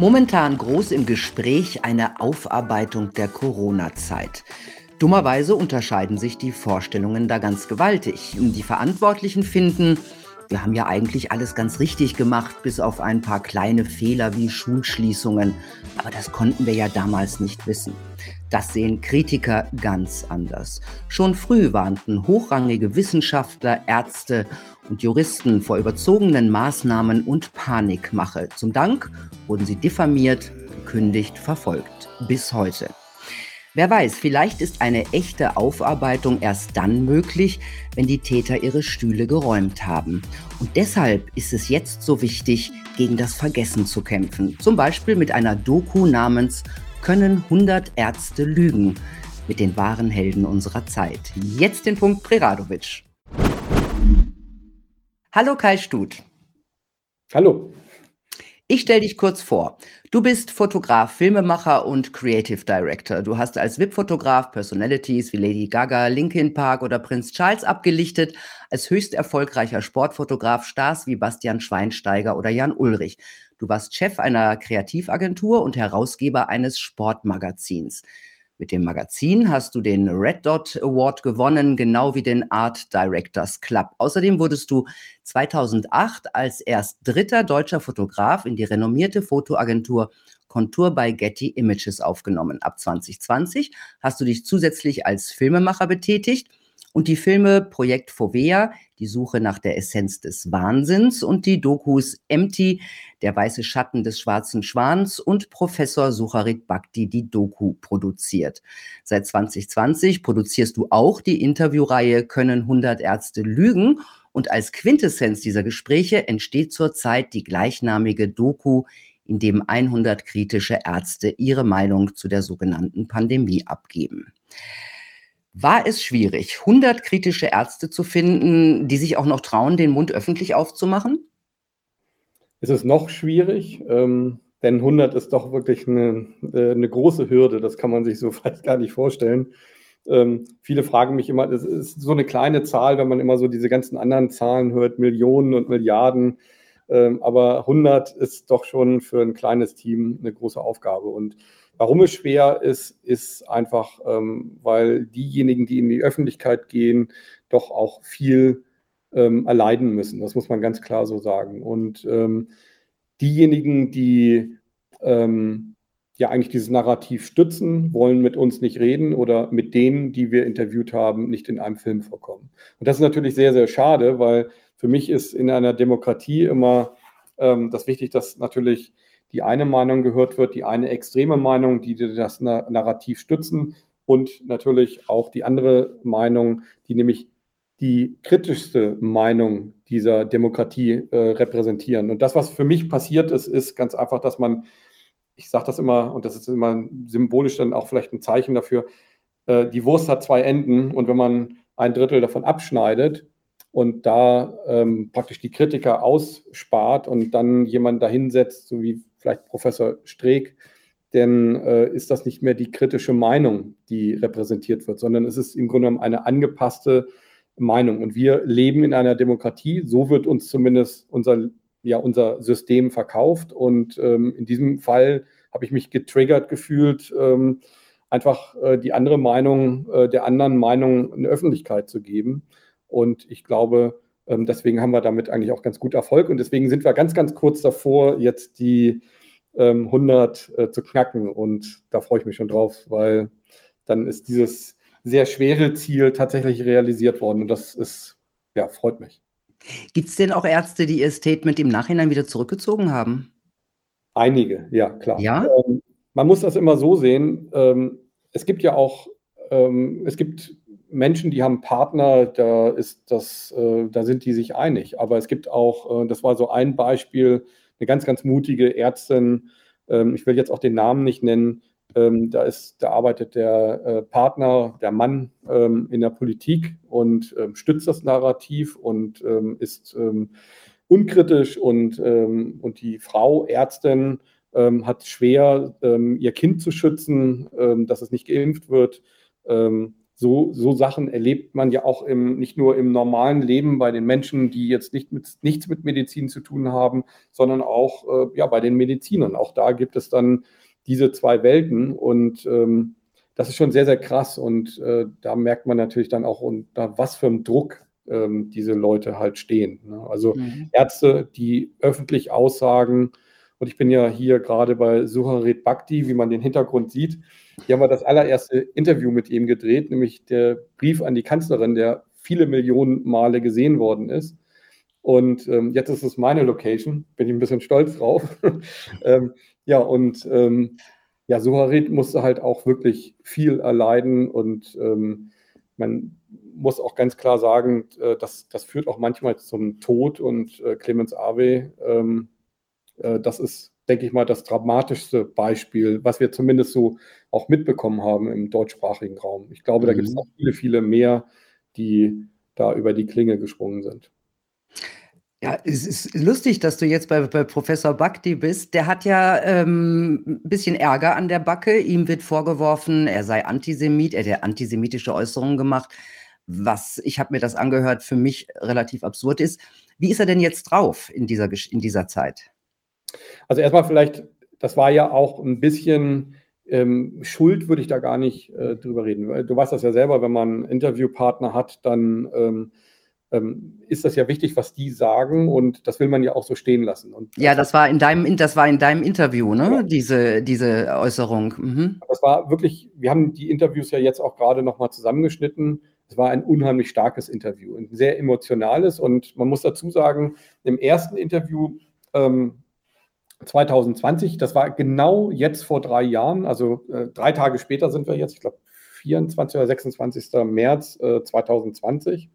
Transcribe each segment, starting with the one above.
Momentan groß im Gespräch eine Aufarbeitung der Corona-Zeit. Dummerweise unterscheiden sich die Vorstellungen da ganz gewaltig. Die Verantwortlichen finden, wir haben ja eigentlich alles ganz richtig gemacht, bis auf ein paar kleine Fehler wie Schulschließungen. Aber das konnten wir ja damals nicht wissen. Das sehen Kritiker ganz anders. Schon früh warnten hochrangige Wissenschaftler, Ärzte und Juristen vor überzogenen Maßnahmen und Panikmache. Zum Dank wurden sie diffamiert, gekündigt, verfolgt. Bis heute. Wer weiß, vielleicht ist eine echte Aufarbeitung erst dann möglich, wenn die Täter ihre Stühle geräumt haben. Und deshalb ist es jetzt so wichtig, gegen das Vergessen zu kämpfen. Zum Beispiel mit einer Doku namens Können 100 Ärzte lügen? Mit den wahren Helden unserer Zeit. Jetzt den Punkt Preradovic. Hallo Kai Stut. Hallo. Ich stelle dich kurz vor. Du bist Fotograf, Filmemacher und Creative Director. Du hast als VIP-Fotograf Personalities wie Lady Gaga, Linkin Park oder Prinz Charles abgelichtet, als höchst erfolgreicher Sportfotograf Stars wie Bastian Schweinsteiger oder Jan Ulrich. Du warst Chef einer Kreativagentur und Herausgeber eines Sportmagazins. Mit dem Magazin hast du den Red Dot Award gewonnen, genau wie den Art Directors Club. Außerdem wurdest du 2008 als erst dritter deutscher Fotograf in die renommierte Fotoagentur Contour bei Getty Images aufgenommen. Ab 2020 hast du dich zusätzlich als Filmemacher betätigt und die Filme Projekt Fovea, die Suche nach der Essenz des Wahnsinns und die Dokus Empty, der weiße Schatten des schwarzen Schwans und Professor Sucharit Bhakti die Doku produziert. Seit 2020 produzierst du auch die Interviewreihe Können 100 Ärzte lügen und als Quintessenz dieser Gespräche entsteht zurzeit die gleichnamige Doku in dem 100 kritische Ärzte ihre Meinung zu der sogenannten Pandemie abgeben. War es schwierig, 100 kritische Ärzte zu finden, die sich auch noch trauen, den Mund öffentlich aufzumachen? Es ist noch schwierig, ähm, denn 100 ist doch wirklich eine, äh, eine, große Hürde. Das kann man sich so vielleicht gar nicht vorstellen. Ähm, viele fragen mich immer, es ist so eine kleine Zahl, wenn man immer so diese ganzen anderen Zahlen hört, Millionen und Milliarden. Ähm, aber 100 ist doch schon für ein kleines Team eine große Aufgabe. Und Warum es schwer ist, ist einfach, ähm, weil diejenigen, die in die Öffentlichkeit gehen, doch auch viel ähm, erleiden müssen. Das muss man ganz klar so sagen. Und ähm, diejenigen, die ähm, ja eigentlich dieses Narrativ stützen, wollen mit uns nicht reden oder mit denen, die wir interviewt haben, nicht in einem Film vorkommen. Und das ist natürlich sehr, sehr schade, weil für mich ist in einer Demokratie immer ähm, das wichtig, dass natürlich die eine Meinung gehört wird, die eine extreme Meinung, die das Narrativ stützen und natürlich auch die andere Meinung, die nämlich die kritischste Meinung dieser Demokratie äh, repräsentieren. Und das, was für mich passiert ist, ist ganz einfach, dass man, ich sage das immer, und das ist immer symbolisch dann auch vielleicht ein Zeichen dafür, äh, die Wurst hat zwei Enden und wenn man ein Drittel davon abschneidet, und da ähm, praktisch die Kritiker ausspart und dann jemand dahinsetzt, so wie vielleicht Professor Streeck, denn äh, ist das nicht mehr die kritische Meinung, die repräsentiert wird, sondern es ist im Grunde genommen eine angepasste Meinung. Und wir leben in einer Demokratie, so wird uns zumindest unser, ja, unser System verkauft. Und ähm, in diesem Fall habe ich mich getriggert gefühlt, ähm, einfach äh, die andere Meinung äh, der anderen Meinung eine Öffentlichkeit zu geben. Und ich glaube, ähm, deswegen haben wir damit eigentlich auch ganz gut Erfolg. Und deswegen sind wir ganz, ganz kurz davor, jetzt die ähm, 100 äh, zu knacken. Und da freue ich mich schon drauf, weil dann ist dieses sehr schwere Ziel tatsächlich realisiert worden. Und das ist, ja, freut mich. Gibt es denn auch Ärzte, die ihr Statement im Nachhinein wieder zurückgezogen haben? Einige, ja, klar. Ja? Ähm, man muss das immer so sehen. Ähm, es gibt ja auch, ähm, es gibt Menschen, die haben Partner, da ist das, äh, da sind die sich einig. Aber es gibt auch, äh, das war so ein Beispiel, eine ganz, ganz mutige Ärztin, ähm, ich will jetzt auch den Namen nicht nennen, ähm, da ist, da arbeitet der äh, Partner, der Mann ähm, in der Politik und ähm, stützt das Narrativ und ähm, ist ähm, unkritisch und, und die Frau, Ärztin, hat schwer, ihr Kind zu schützen, dass es nicht geimpft wird. So, so Sachen erlebt man ja auch im, nicht nur im normalen Leben bei den Menschen, die jetzt nicht mit, nichts mit Medizin zu tun haben, sondern auch äh, ja, bei den Medizinern. Auch da gibt es dann diese zwei Welten und ähm, das ist schon sehr, sehr krass und äh, da merkt man natürlich dann auch, unter was für einem Druck ähm, diese Leute halt stehen. Ne? Also mhm. Ärzte, die öffentlich aussagen, und ich bin ja hier gerade bei Suharit Bhakti, wie man den Hintergrund sieht, hier haben wir das allererste Interview mit ihm gedreht, nämlich der Brief an die Kanzlerin, der viele Millionen Male gesehen worden ist. Und ähm, jetzt ist es meine Location, bin ich ein bisschen stolz drauf. ähm, ja, und ähm, ja, Suharit musste halt auch wirklich viel erleiden und ähm, man muss auch ganz klar sagen, äh, das, das führt auch manchmal zum Tod und äh, Clemens Awe, ähm, äh, das ist denke ich mal, das dramatischste Beispiel, was wir zumindest so auch mitbekommen haben im deutschsprachigen Raum. Ich glaube, da gibt es mhm. noch viele, viele mehr, die da über die Klinge gesprungen sind. Ja, es ist lustig, dass du jetzt bei, bei Professor Bhakti bist. Der hat ja ähm, ein bisschen Ärger an der Backe. Ihm wird vorgeworfen, er sei Antisemit, er hätte antisemitische Äußerungen gemacht, was, ich habe mir das angehört, für mich relativ absurd ist. Wie ist er denn jetzt drauf in dieser, in dieser Zeit? Also erstmal vielleicht, das war ja auch ein bisschen ähm, Schuld, würde ich da gar nicht äh, drüber reden. Du weißt das ja selber, wenn man Interviewpartner hat, dann ähm, ähm, ist das ja wichtig, was die sagen und das will man ja auch so stehen lassen. Und ja, das war in deinem, das war in deinem Interview, ne? Ja. Diese, diese Äußerung. Mhm. Das war wirklich, wir haben die Interviews ja jetzt auch gerade nochmal zusammengeschnitten. Es war ein unheimlich starkes Interview, ein sehr emotionales und man muss dazu sagen, im ersten Interview ähm, 2020, das war genau jetzt vor drei Jahren, also äh, drei Tage später sind wir jetzt, ich glaube 24 oder 26. März äh, 2020.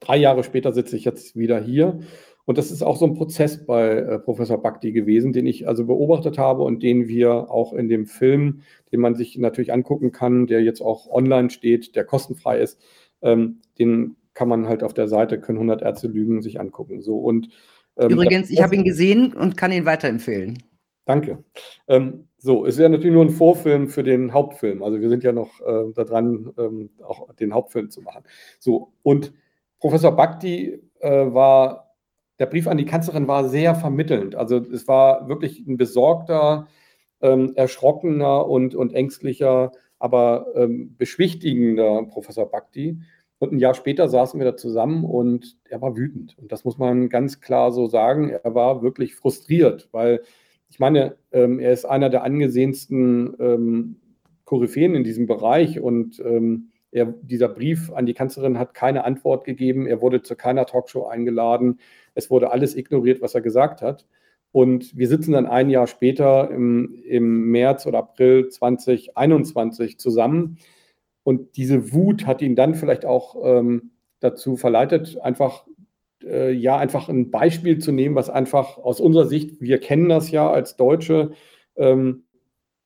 Drei Jahre später sitze ich jetzt wieder hier. Und das ist auch so ein Prozess bei äh, Professor Bhakti gewesen, den ich also beobachtet habe und den wir auch in dem Film, den man sich natürlich angucken kann, der jetzt auch online steht, der kostenfrei ist, ähm, den kann man halt auf der Seite können 100 Ärzte lügen sich angucken. So und Übrigens, ich habe ihn gesehen und kann ihn weiterempfehlen. Danke. Ähm, so, es ist ja natürlich nur ein Vorfilm für den Hauptfilm. Also wir sind ja noch äh, daran, ähm, auch den Hauptfilm zu machen. So, und Professor Bhakti äh, war, der Brief an die Kanzlerin war sehr vermittelnd. Also es war wirklich ein besorgter, ähm, erschrockener und, und ängstlicher, aber ähm, beschwichtigender Professor Bhakti. Und ein Jahr später saßen wir da zusammen und er war wütend. Und das muss man ganz klar so sagen. Er war wirklich frustriert, weil ich meine, ähm, er ist einer der angesehensten ähm, Koryphäen in diesem Bereich und ähm, er, dieser Brief an die Kanzlerin hat keine Antwort gegeben. Er wurde zu keiner Talkshow eingeladen. Es wurde alles ignoriert, was er gesagt hat. Und wir sitzen dann ein Jahr später im, im März oder April 2021 zusammen und diese Wut hat ihn dann vielleicht auch ähm, dazu verleitet, einfach äh, ja einfach ein Beispiel zu nehmen, was einfach aus unserer Sicht, wir kennen das ja als Deutsche, ähm,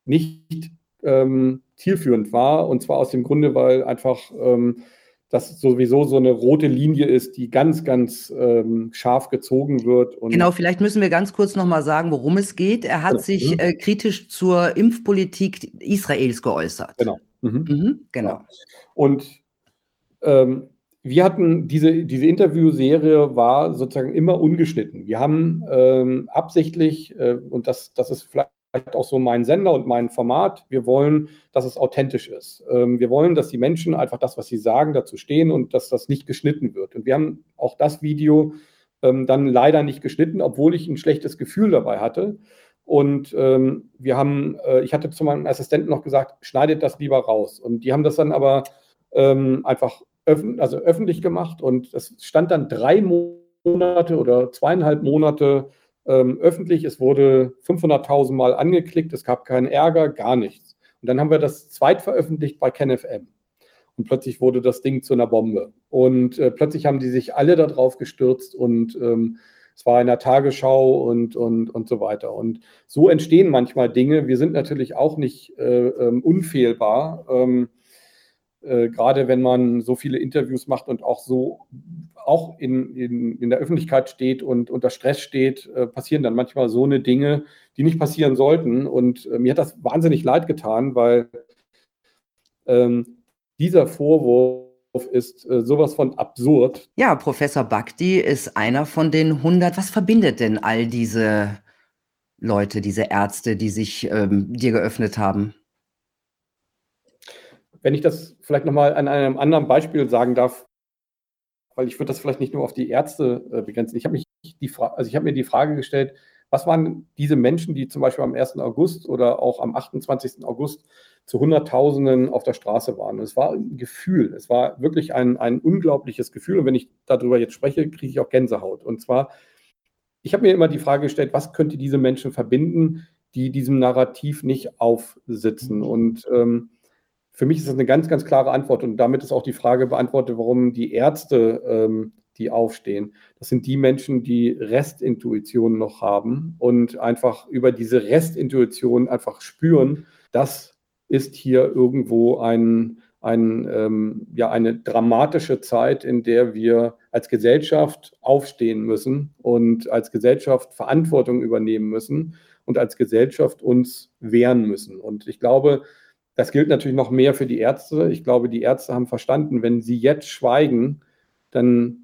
nicht ähm, zielführend war. Und zwar aus dem Grunde, weil einfach ähm, das sowieso so eine rote Linie ist, die ganz, ganz ähm, scharf gezogen wird. genau, vielleicht müssen wir ganz kurz nochmal sagen, worum es geht. Er hat ja. sich äh, kritisch zur Impfpolitik Israels geäußert. Genau. Mhm. Mhm, genau. Und ähm, wir hatten diese, diese Interviewserie war sozusagen immer ungeschnitten. Wir haben ähm, absichtlich, äh, und das, das ist vielleicht auch so mein Sender und mein Format, wir wollen, dass es authentisch ist. Ähm, wir wollen, dass die Menschen einfach das, was sie sagen, dazu stehen und dass das nicht geschnitten wird. Und wir haben auch das Video ähm, dann leider nicht geschnitten, obwohl ich ein schlechtes Gefühl dabei hatte. Und ähm, wir haben, äh, ich hatte zu meinem Assistenten noch gesagt, schneidet das lieber raus. Und die haben das dann aber ähm, einfach öffn also öffentlich gemacht und es stand dann drei Monate oder zweieinhalb Monate ähm, öffentlich. Es wurde 500.000 Mal angeklickt, es gab keinen Ärger, gar nichts. Und dann haben wir das zweit veröffentlicht bei KenFM. Und plötzlich wurde das Ding zu einer Bombe. Und äh, plötzlich haben die sich alle darauf gestürzt und ähm, es war in der Tagesschau und, und, und so weiter. Und so entstehen manchmal Dinge. Wir sind natürlich auch nicht äh, ähm, unfehlbar. Ähm, äh, gerade wenn man so viele Interviews macht und auch so auch in, in, in der Öffentlichkeit steht und unter Stress steht, äh, passieren dann manchmal so eine Dinge, die nicht passieren sollten. Und äh, mir hat das wahnsinnig leid getan, weil ähm, dieser Vorwurf ist äh, sowas von absurd. Ja, Professor Bhakti ist einer von den 100. Was verbindet denn all diese Leute, diese Ärzte, die sich ähm, dir geöffnet haben? Wenn ich das vielleicht nochmal an einem anderen Beispiel sagen darf, weil ich würde das vielleicht nicht nur auf die Ärzte äh, begrenzen. Ich habe mich die also ich habe mir die Frage gestellt, was waren diese Menschen, die zum Beispiel am 1. August oder auch am 28. August zu Hunderttausenden auf der Straße waren? Und es war ein Gefühl, es war wirklich ein, ein unglaubliches Gefühl. Und wenn ich darüber jetzt spreche, kriege ich auch Gänsehaut. Und zwar, ich habe mir immer die Frage gestellt, was könnte diese Menschen verbinden, die diesem Narrativ nicht aufsitzen? Und ähm, für mich ist das eine ganz, ganz klare Antwort und damit ist auch die Frage beantwortet, warum die Ärzte, ähm, die aufstehen, das sind die Menschen, die Restintuition noch haben und einfach über diese Restintuition einfach spüren, das ist hier irgendwo ein, ein, ähm, ja, eine dramatische Zeit, in der wir als Gesellschaft aufstehen müssen und als Gesellschaft Verantwortung übernehmen müssen und als Gesellschaft uns wehren müssen. Und ich glaube, das gilt natürlich noch mehr für die Ärzte. Ich glaube, die Ärzte haben verstanden, wenn sie jetzt schweigen, dann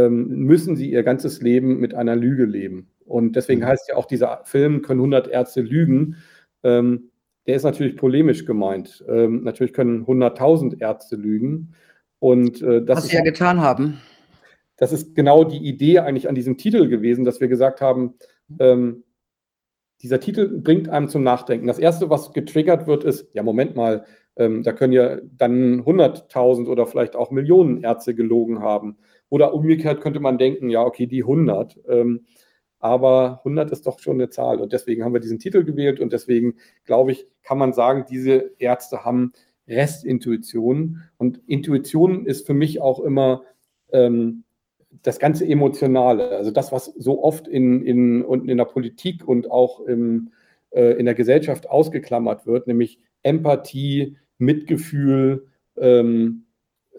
müssen sie ihr ganzes Leben mit einer Lüge leben. Und deswegen mhm. heißt ja auch dieser Film, können 100 Ärzte lügen. Ähm, der ist natürlich polemisch gemeint. Ähm, natürlich können 100.000 Ärzte lügen. Und, äh, das Was sie ja getan haben. Das ist genau die Idee eigentlich an diesem Titel gewesen, dass wir gesagt haben, ähm, dieser Titel bringt einem zum Nachdenken. Das Erste, was getriggert wird, ist, ja, Moment mal, ähm, da können ja dann 100.000 oder vielleicht auch Millionen Ärzte gelogen haben. Oder umgekehrt könnte man denken, ja, okay, die 100. Ähm, aber 100 ist doch schon eine Zahl. Und deswegen haben wir diesen Titel gewählt. Und deswegen, glaube ich, kann man sagen, diese Ärzte haben Restintuition. Und Intuition ist für mich auch immer ähm, das ganze Emotionale, also das, was so oft in, in, und in der Politik und auch im, äh, in der Gesellschaft ausgeklammert wird, nämlich Empathie, Mitgefühl, ähm, äh,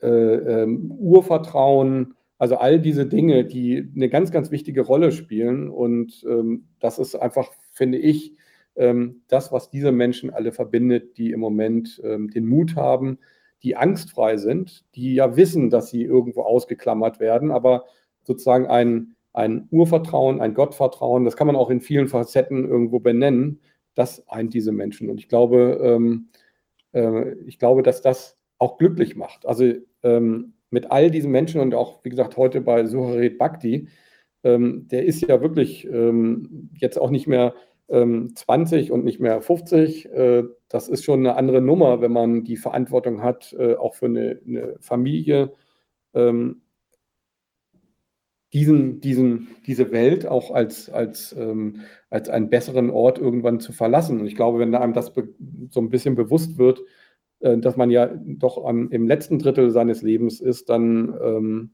ähm, Urvertrauen, also all diese Dinge, die eine ganz, ganz wichtige Rolle spielen. Und ähm, das ist einfach, finde ich, ähm, das, was diese Menschen alle verbindet, die im Moment ähm, den Mut haben, die angstfrei sind, die ja wissen, dass sie irgendwo ausgeklammert werden, aber sozusagen ein, ein Urvertrauen, ein Gottvertrauen, das kann man auch in vielen Facetten irgendwo benennen, das eint diese Menschen. Und ich glaube, ähm, äh, ich glaube, dass das auch glücklich macht. Also ähm, mit all diesen Menschen und auch, wie gesagt, heute bei Suharit Bhakti, ähm, der ist ja wirklich ähm, jetzt auch nicht mehr 20 ähm, und nicht mehr 50. Äh, das ist schon eine andere Nummer, wenn man die Verantwortung hat, äh, auch für eine, eine Familie, ähm, diesen, diesen, diese Welt auch als, als, ähm, als einen besseren Ort irgendwann zu verlassen. Und ich glaube, wenn einem das so ein bisschen bewusst wird, äh, dass man ja doch am, im letzten Drittel seines Lebens ist, dann ähm,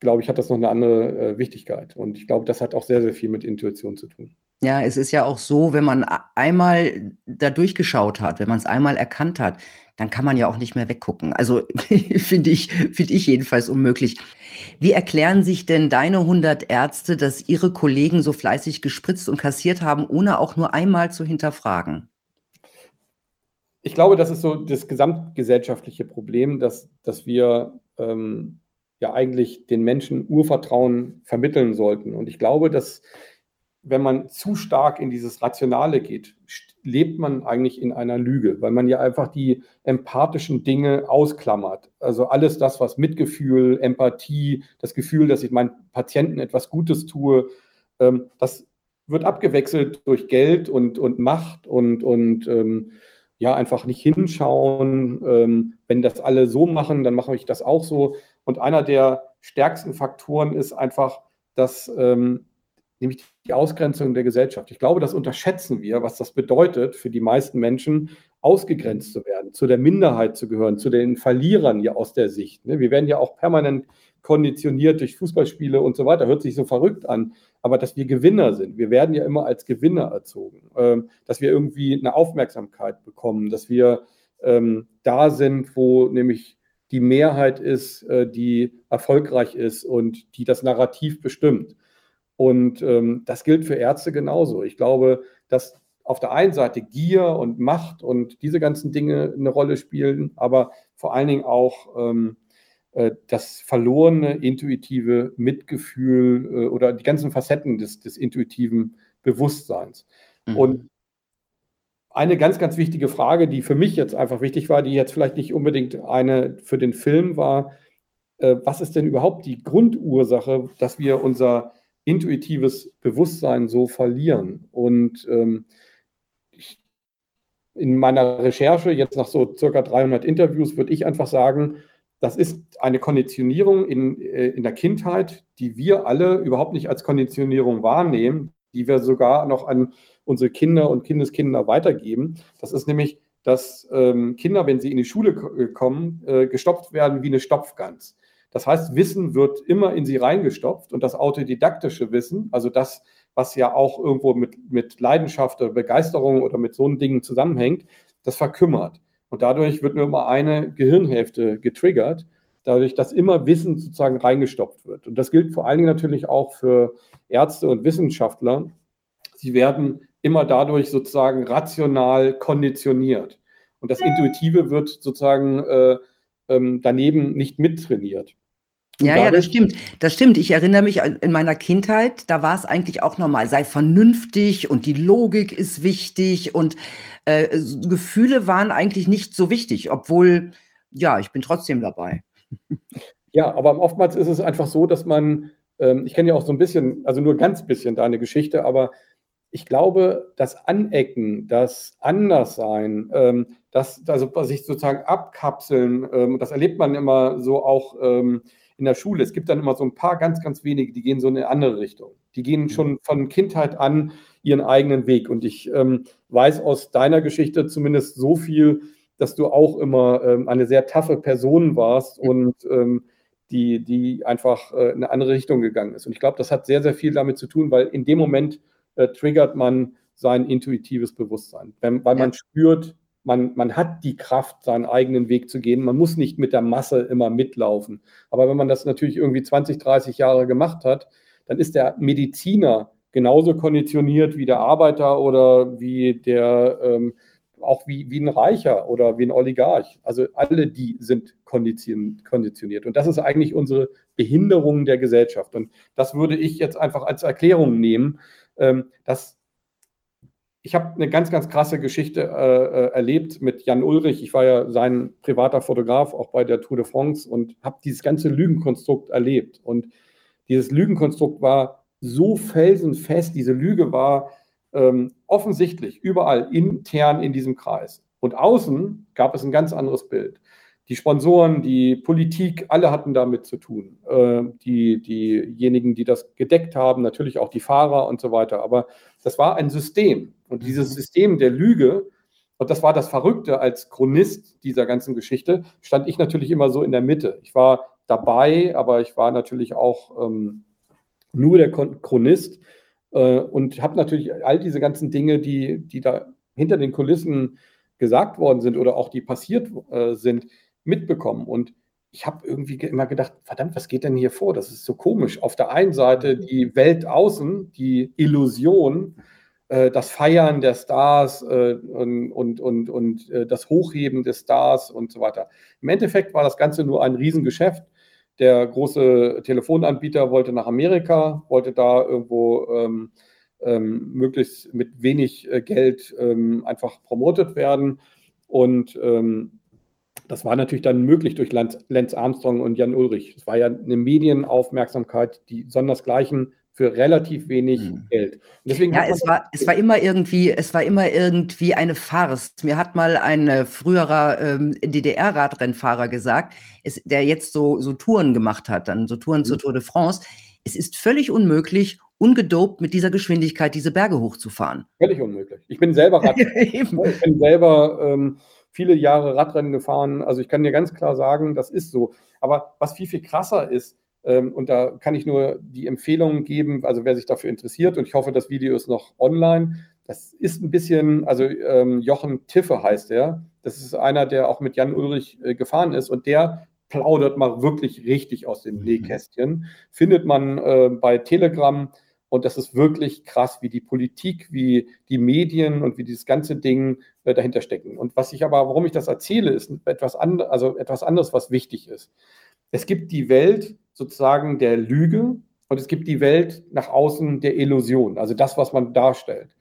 glaube ich, hat das noch eine andere äh, Wichtigkeit. Und ich glaube, das hat auch sehr, sehr viel mit Intuition zu tun. Ja, es ist ja auch so, wenn man einmal da durchgeschaut hat, wenn man es einmal erkannt hat, dann kann man ja auch nicht mehr weggucken. Also finde ich, finde ich jedenfalls unmöglich. Wie erklären sich denn deine 100 Ärzte, dass ihre Kollegen so fleißig gespritzt und kassiert haben, ohne auch nur einmal zu hinterfragen? Ich glaube, das ist so das gesamtgesellschaftliche Problem, dass, dass wir ähm, ja eigentlich den Menschen Urvertrauen vermitteln sollten. Und ich glaube, dass wenn man zu stark in dieses Rationale geht, lebt man eigentlich in einer Lüge, weil man ja einfach die empathischen Dinge ausklammert. Also alles das, was Mitgefühl, Empathie, das Gefühl, dass ich meinen Patienten etwas Gutes tue, ähm, das wird abgewechselt durch Geld und, und Macht und, und ähm, ja, einfach nicht hinschauen. Ähm, wenn das alle so machen, dann mache ich das auch so. Und einer der stärksten Faktoren ist einfach, dass ähm, nämlich die Ausgrenzung der Gesellschaft. Ich glaube, das unterschätzen wir, was das bedeutet für die meisten Menschen, ausgegrenzt zu werden, zu der Minderheit zu gehören, zu den Verlierern ja aus der Sicht. Ne? Wir werden ja auch permanent konditioniert durch Fußballspiele und so weiter. Hört sich so verrückt an, aber dass wir Gewinner sind. Wir werden ja immer als Gewinner erzogen, ähm, dass wir irgendwie eine Aufmerksamkeit bekommen, dass wir ähm, da sind, wo nämlich die Mehrheit ist, äh, die erfolgreich ist und die das Narrativ bestimmt. Und ähm, das gilt für Ärzte genauso. Ich glaube, dass auf der einen Seite Gier und Macht und diese ganzen Dinge eine Rolle spielen, aber vor allen Dingen auch ähm, äh, das verlorene intuitive Mitgefühl äh, oder die ganzen Facetten des, des intuitiven Bewusstseins. Mhm. Und eine ganz, ganz wichtige Frage, die für mich jetzt einfach wichtig war, die jetzt vielleicht nicht unbedingt eine für den Film war, äh, was ist denn überhaupt die Grundursache, dass wir unser intuitives Bewusstsein so verlieren? Und ähm, in meiner Recherche, jetzt nach so circa 300 Interviews, würde ich einfach sagen, das ist eine Konditionierung in, äh, in der Kindheit, die wir alle überhaupt nicht als Konditionierung wahrnehmen, die wir sogar noch an unsere Kinder und Kindeskinder weitergeben. Das ist nämlich, dass ähm, Kinder, wenn sie in die Schule äh, kommen, äh, gestopft werden wie eine Stopfgans. Das heißt, Wissen wird immer in sie reingestopft und das autodidaktische Wissen, also das, was ja auch irgendwo mit, mit Leidenschaft oder Begeisterung oder mit so Dingen zusammenhängt, das verkümmert. Und dadurch wird nur immer eine Gehirnhälfte getriggert, dadurch, dass immer Wissen sozusagen reingestopft wird. Und das gilt vor allen Dingen natürlich auch für Ärzte und Wissenschaftler. Sie werden immer dadurch sozusagen rational konditioniert. Und das Intuitive wird sozusagen äh, ähm, daneben nicht mittrainiert. Ja, ja, das stimmt. Das stimmt. Ich erinnere mich in meiner Kindheit, da war es eigentlich auch normal. Sei vernünftig und die Logik ist wichtig und äh, Gefühle waren eigentlich nicht so wichtig, obwohl, ja, ich bin trotzdem dabei. Ja, aber oftmals ist es einfach so, dass man, ähm, ich kenne ja auch so ein bisschen, also nur ganz bisschen deine Geschichte, aber ich glaube, das Anecken, das Anderssein, ähm, das, also sich sozusagen abkapseln, ähm, das erlebt man immer so auch ähm, in der Schule. Es gibt dann immer so ein paar ganz, ganz wenige, die gehen so in eine andere Richtung. Die gehen mhm. schon von Kindheit an ihren eigenen Weg. Und ich ähm, weiß aus deiner Geschichte zumindest so viel, dass du auch immer ähm, eine sehr taffe Person warst und ähm, die, die einfach äh, in eine andere Richtung gegangen ist. Und ich glaube, das hat sehr, sehr viel damit zu tun, weil in dem Moment äh, triggert man sein intuitives Bewusstsein, wenn, weil ja. man spürt, man, man hat die Kraft, seinen eigenen Weg zu gehen. Man muss nicht mit der Masse immer mitlaufen. Aber wenn man das natürlich irgendwie 20, 30 Jahre gemacht hat, dann ist der Mediziner genauso konditioniert wie der Arbeiter oder wie der, ähm, auch wie, wie ein Reicher oder wie ein Oligarch. Also alle die sind konditioniert. Und das ist eigentlich unsere Behinderung der Gesellschaft. Und das würde ich jetzt einfach als Erklärung nehmen, ähm, dass ich habe eine ganz, ganz krasse Geschichte äh, äh, erlebt mit Jan Ulrich. Ich war ja sein privater Fotograf auch bei der Tour de France und habe dieses ganze Lügenkonstrukt erlebt. Und dieses Lügenkonstrukt war so felsenfest, diese Lüge war ähm, offensichtlich überall intern in diesem Kreis. Und außen gab es ein ganz anderes Bild die Sponsoren, die Politik, alle hatten damit zu tun. Äh, die, diejenigen, die das gedeckt haben, natürlich auch die Fahrer und so weiter. Aber das war ein System. Und dieses mhm. System der Lüge, und das war das Verrückte als Chronist dieser ganzen Geschichte, stand ich natürlich immer so in der Mitte. Ich war dabei, aber ich war natürlich auch ähm, nur der Chronist äh, und habe natürlich all diese ganzen Dinge, die, die da hinter den Kulissen gesagt worden sind oder auch die passiert äh, sind, mitbekommen. Und ich habe irgendwie immer gedacht, verdammt, was geht denn hier vor? Das ist so komisch. Auf der einen Seite mhm. die Welt außen, die Illusion, äh, das Feiern der Stars äh, und, und, und, und äh, das Hochheben des Stars und so weiter. Im Endeffekt war das Ganze nur ein Riesengeschäft. Der große Telefonanbieter wollte nach Amerika, wollte da irgendwo ähm, ähm, möglichst mit wenig äh, Geld ähm, einfach promotet werden. Und ähm, das war natürlich dann möglich durch Lance Armstrong und Jan Ulrich. Es war ja eine Medienaufmerksamkeit, die sondersgleichen für relativ wenig mhm. Geld. Und deswegen ja, es war, es war immer irgendwie, es war immer irgendwie eine Farce. Mir hat mal ein äh, früherer ähm, DDR-Radrennfahrer gesagt, es, der jetzt so, so Touren gemacht hat, dann so Touren mhm. zur Tour de France. Es ist völlig unmöglich, ungedopt mit dieser Geschwindigkeit diese Berge hochzufahren. Völlig unmöglich. Ich bin selber Radfahrer. ich bin selber ähm, viele Jahre Radrennen gefahren. Also ich kann dir ganz klar sagen, das ist so. Aber was viel, viel krasser ist, ähm, und da kann ich nur die Empfehlung geben, also wer sich dafür interessiert, und ich hoffe, das Video ist noch online. Das ist ein bisschen, also ähm, Jochen Tiffe heißt er. Das ist einer, der auch mit Jan Ulrich äh, gefahren ist und der plaudert mal wirklich richtig aus dem mhm. Nähkästchen. Findet man äh, bei Telegram Und das ist wirklich krass, wie die Politik, wie die Medien und wie dieses ganze Ding äh, dahinter stecken. Und was ich aber, warum ich das erzähle, ist etwas, and, also etwas anderes, was wichtig ist. Es gibt die Welt sozusagen der Lüge und es gibt die Welt nach außen der Illusion, also das, was man darstellt.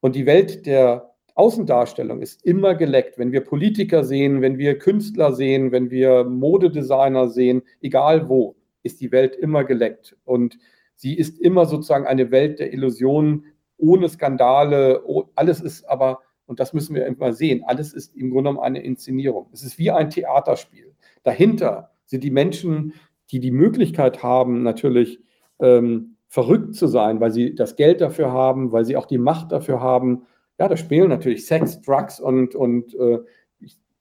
Und die Welt der Außendarstellung ist immer geleckt. Wenn wir Politiker sehen, wenn wir Künstler sehen, wenn wir Modedesigner sehen, egal wo, ist die Welt immer geleckt. Und sie ist immer sozusagen eine Welt der Illusionen, ohne Skandale. Alles ist aber, und das müssen wir immer sehen, alles ist im Grunde genommen eine Inszenierung. Es ist wie ein Theaterspiel. Dahinter sind die Menschen, die die Möglichkeit haben, natürlich ähm, verrückt zu sein, weil sie das Geld dafür haben, weil sie auch die Macht dafür haben, ja, da spielen natürlich Sex, Drugs und, und äh,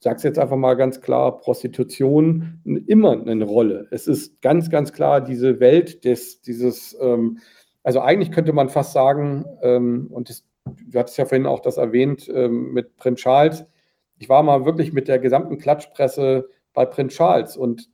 sage es jetzt einfach mal ganz klar, Prostitution immer eine Rolle. Es ist ganz, ganz klar diese Welt des, dieses, ähm, also eigentlich könnte man fast sagen, ähm, und das, du hattest ja vorhin auch das erwähnt ähm, mit Prinz Charles, ich war mal wirklich mit der gesamten Klatschpresse bei Prinz Charles und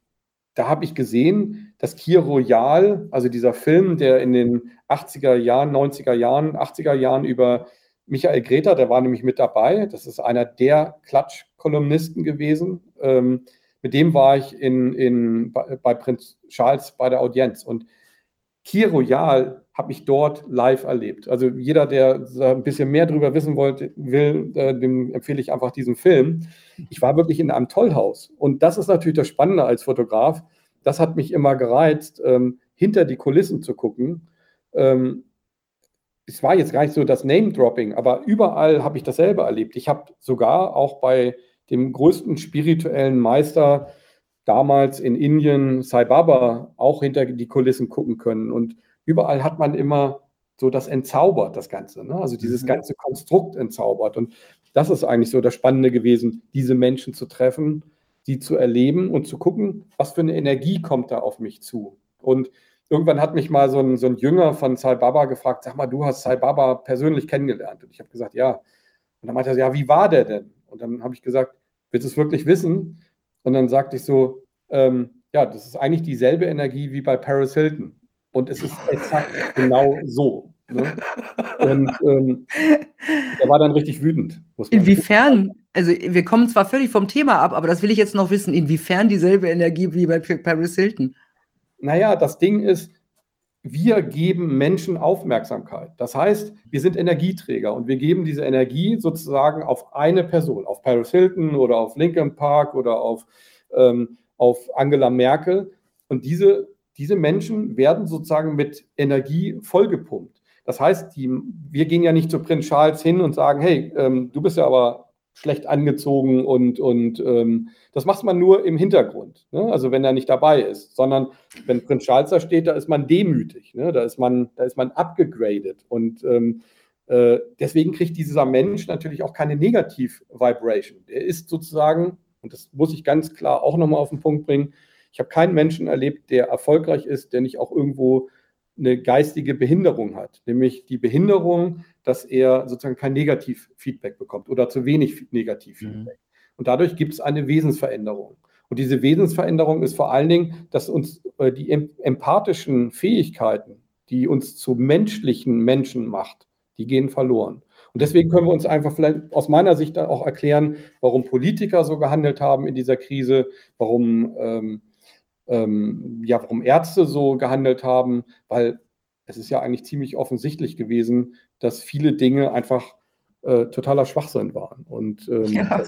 da habe ich gesehen, dass Kir Royal, also dieser Film, der in den 80er Jahren, 90er Jahren, 80er Jahren über Michael Greta, der war nämlich mit dabei. Das ist einer der Klatsch-Kolumnisten gewesen. Ähm, mit dem war ich in, in, bei, Prinz Charles bei der Audienz. Und Kier Royal habe ich dort live erlebt. Also jeder, der ein bisschen mehr darüber wissen wollte, will, äh, dem empfehle ich einfach diesen Film. Ich war wirklich in einem Tollhaus. Und das ist natürlich das Spannende als Fotograf. Das hat mich immer gereizt, ähm, hinter die Kulissen zu gucken. Ähm, es war jetzt gar nicht so das Name-Dropping, aber überall habe ich dasselbe erlebt. Ich habe sogar auch bei dem größten spirituellen Meister damals in Indien, Sai Baba, auch hinter die Kulissen gucken können. Und überall hat man immer so das entzaubert, das Ganze. Ne? Also dieses mhm. ganze Konstrukt entzaubert. Und das ist eigentlich so das Spannende gewesen, diese Menschen zu treffen, sie zu erleben und zu gucken, was für eine Energie kommt da auf mich zu. Und irgendwann hat mich mal so ein, so ein Jünger von Sai Baba gefragt, sag mal, du hast Sai Baba persönlich kennengelernt. Und ich habe gesagt, ja. Und dann meinte er, ja, wie war der denn? Und dann habe ich gesagt, willst du es wirklich wissen? Und dann sagte ich so, ähm, ja, das ist eigentlich dieselbe Energie wie bei Paris Hilton. Und es ist exakt genau so. Ne? Und ähm, er war dann richtig wütend. Inwiefern? Also wir kommen zwar völlig vom Thema ab, aber das will ich jetzt noch wissen, inwiefern dieselbe Energie wie bei Paris Hilton? Naja, das Ding ist, wir geben Menschen Aufmerksamkeit. Das heißt, wir sind Energieträger und wir geben diese Energie sozusagen auf eine Person, auf Paris Hilton oder auf Lincoln Park oder auf, ähm, auf Angela Merkel. Und diese, diese Menschen werden sozusagen mit Energie vollgepumpt. Das heißt, die, wir gehen ja nicht zu Prinz Charles hin und sagen, hey, ähm, du bist ja aber schlecht angezogen und, und ähm, das macht man nur im Hintergrund. Ne? Also wenn er nicht dabei ist, sondern wenn Prinz Charles da steht, da ist man demütig, ne? da, ist man, da ist man abgegradet und ähm, äh, deswegen kriegt dieser Mensch natürlich auch keine Negativ-Vibration. Er ist sozusagen, und das muss ich ganz klar auch nochmal auf den Punkt bringen, ich habe keinen Menschen erlebt, der erfolgreich ist, der nicht auch irgendwo eine geistige Behinderung hat, nämlich die Behinderung, dass er sozusagen kein Negativfeedback bekommt oder zu wenig Negativfeedback. Mhm. Und dadurch gibt es eine Wesensveränderung. Und diese Wesensveränderung ist vor allen Dingen, dass uns äh, die empathischen Fähigkeiten, die uns zu menschlichen Menschen macht, die gehen verloren. Und deswegen können wir uns einfach vielleicht aus meiner Sicht auch erklären, warum Politiker so gehandelt haben in dieser Krise, warum ähm, ähm, ja, warum Ärzte so gehandelt haben, weil es ist ja eigentlich ziemlich offensichtlich gewesen, dass viele Dinge einfach äh, totaler Schwachsinn waren. Und ähm, ja.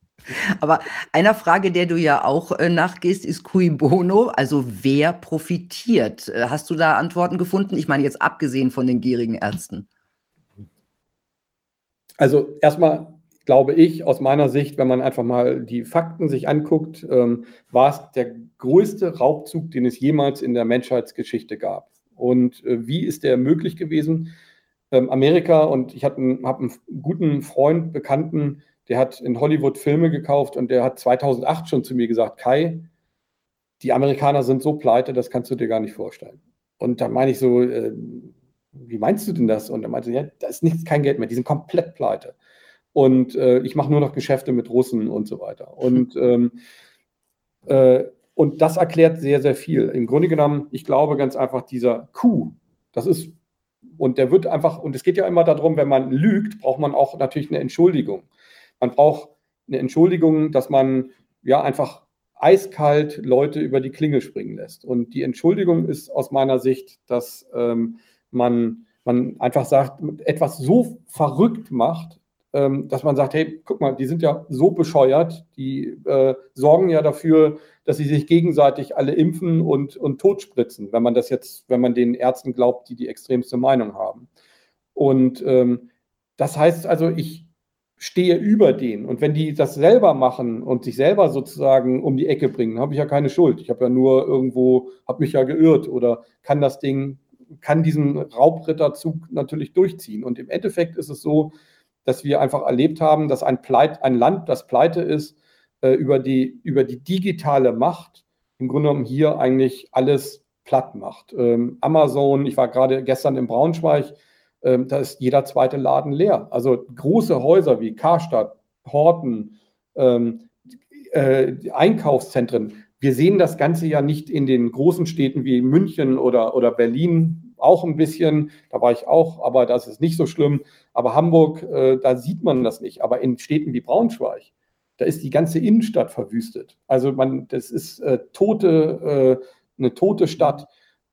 aber einer Frage, der du ja auch äh, nachgehst, ist cui bono, also wer profitiert? Äh, hast du da Antworten gefunden? Ich meine jetzt abgesehen von den gierigen Ärzten. Also erstmal glaube ich, aus meiner Sicht, wenn man einfach mal die Fakten sich anguckt, ähm, war es der größte Raubzug, den es jemals in der Menschheitsgeschichte gab. Und äh, wie ist der möglich gewesen? Ähm, Amerika und ich habe einen, hab einen guten Freund, Bekannten, der hat in Hollywood Filme gekauft und der hat 2008 schon zu mir gesagt, Kai, die Amerikaner sind so pleite, das kannst du dir gar nicht vorstellen. Und da meine ich so, äh, wie meinst du denn das? Und er meinte, ja, da ist nichts, kein Geld mehr, die sind komplett pleite und äh, ich mache nur noch Geschäfte mit Russen und so weiter. Und, ähm, äh, und das erklärt sehr, sehr viel. Im Grunde genommen, ich glaube ganz einfach, dieser Coup, das ist und der wird einfach, und es geht ja immer darum, wenn man lügt, braucht man auch natürlich eine Entschuldigung. Man braucht eine Entschuldigung, dass man ja einfach eiskalt Leute über die Klinge springen lässt. Und die Entschuldigung ist aus meiner Sicht, dass ähm, man, man einfach sagt, etwas so verrückt macht, ähm, dass man sagt, hey, guck mal, die sind ja so bescheuert, die äh, sorgen ja dafür, dass sie sich gegenseitig alle impfen und, und totspritzen, wenn man das jetzt, wenn man den Ärzten glaubt, die die extremste Meinung haben. Und ähm, das heißt also, ich, stehe über denen. Und wenn die das selber machen und sich selber sozusagen um die Ecke bringen, habe ich ja keine Schuld. Ich habe ja nur irgendwo, habe mich ja geirrt oder kann das Ding, kann diesen Raubritterzug natürlich durchziehen. Und im Endeffekt ist es so, dass wir einfach erlebt haben, dass ein, Pleit, ein Land, das pleite ist, äh, über, die, über die digitale Macht im Grunde genommen hier eigentlich alles platt macht. Ähm, Amazon, ich war gerade gestern in Braunschweig, ähm, da ist jeder zweite Laden leer. Also große Häuser wie Karstadt, Horten, ähm, äh, Einkaufszentren. Wir sehen das Ganze ja nicht in den großen Städten wie München oder, oder Berlin, auch ein bisschen. Da war ich auch, aber das ist nicht so schlimm. Aber Hamburg, äh, da sieht man das nicht. Aber in Städten wie Braunschweig, da ist die ganze Innenstadt verwüstet. Also man, das ist äh, tote, äh, eine tote Stadt.